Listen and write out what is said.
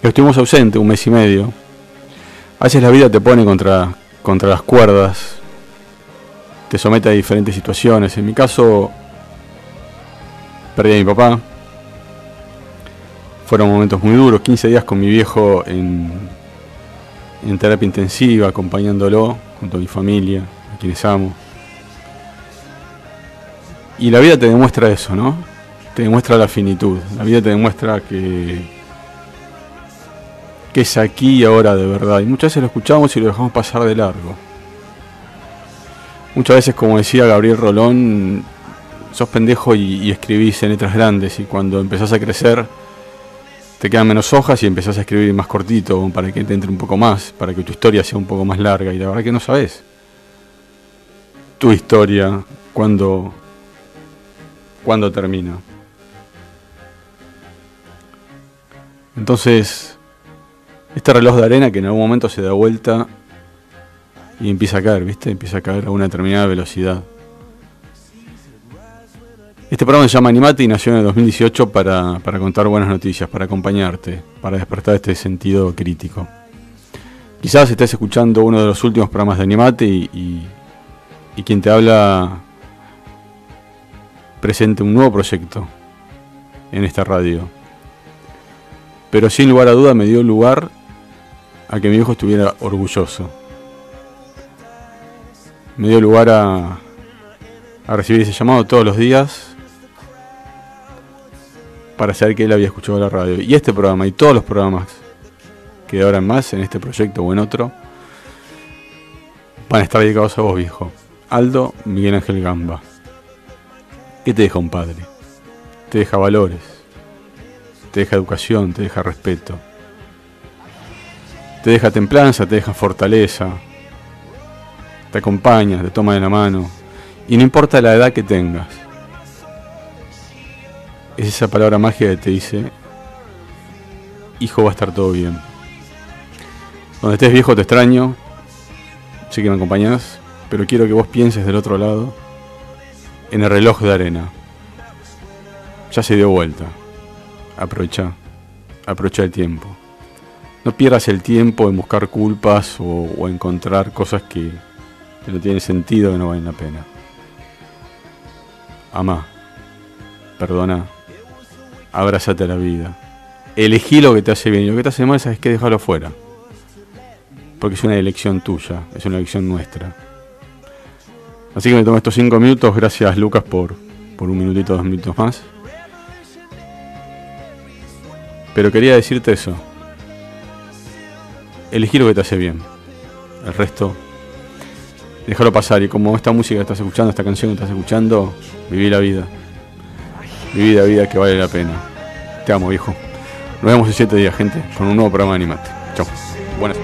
Estuvimos ausentes un mes y medio. A veces la vida te pone contra, contra las cuerdas, te somete a diferentes situaciones. En mi caso, perdí a mi papá. Fueron momentos muy duros, 15 días con mi viejo en, en terapia intensiva, acompañándolo junto a mi familia, a quienes amo. Y la vida te demuestra eso, ¿no? Te demuestra la finitud. La vida te demuestra que es aquí y ahora de verdad. Y muchas veces lo escuchamos y lo dejamos pasar de largo. Muchas veces, como decía Gabriel Rolón, sos pendejo y, escribís en letras grandes y cuando empezás a crecer te quedan menos hojas y empezás a escribir más cortito para que te entre un poco más, para que tu historia sea un poco más larga y la verdad que no sabes tu historia cuando, cuando termina. Entonces, este reloj de arena que en algún momento se da vuelta y empieza a caer, ¿viste? Empieza a caer a una determinada velocidad. Este programa se llama Animate y nació en el 2018 para, contar buenas noticias, para acompañarte, para despertar este sentido crítico. Quizás estés escuchando uno de los últimos programas de Animate y, y quien te habla presente un nuevo proyecto en esta radio. Pero sin lugar a duda me dio lugar a que mi hijo estuviera orgulloso. Me dio lugar a, recibir ese llamado todos los días para saber que él había escuchado la radio. Y este programa y todos los programas que ahora en más, en este proyecto o en otro, van a estar dedicados a vos, viejo. Aldo Miguel Ángel Gamba. ¿Qué te deja un padre? Te deja valores, te deja educación, te deja respeto te deja templanza, te deja fortaleza, te acompaña, te toma de la mano, y no importa la edad que tengas. Es esa palabra mágica que te dice, hijo va a estar todo bien. Cuando estés viejo te extraño, sé que me acompañas, pero quiero que vos pienses del otro lado en el reloj de arena. Ya se dio vuelta. Aprovecha, aprovecha el tiempo. No pierdas el tiempo en buscar culpas o, encontrar cosas que, no tienen sentido y no valen la pena. Ama, perdona, abrázate a la vida. Elegí lo que te hace bien y lo que te hace mal, sabes que dejarlo fuera. Porque es una elección tuya, es una elección nuestra. Así que me tomo estos cinco minutos. Gracias, Lucas, por, por un minutito, dos minutos más. Pero quería decirte eso elegir lo que te hace bien. El resto, déjalo pasar. Y como esta música que estás escuchando, esta canción que estás escuchando, viví la vida. Viví la vida que vale la pena. Te amo, viejo. Nos vemos en siete días, gente, con un nuevo programa de Animate. Chao. Buenas.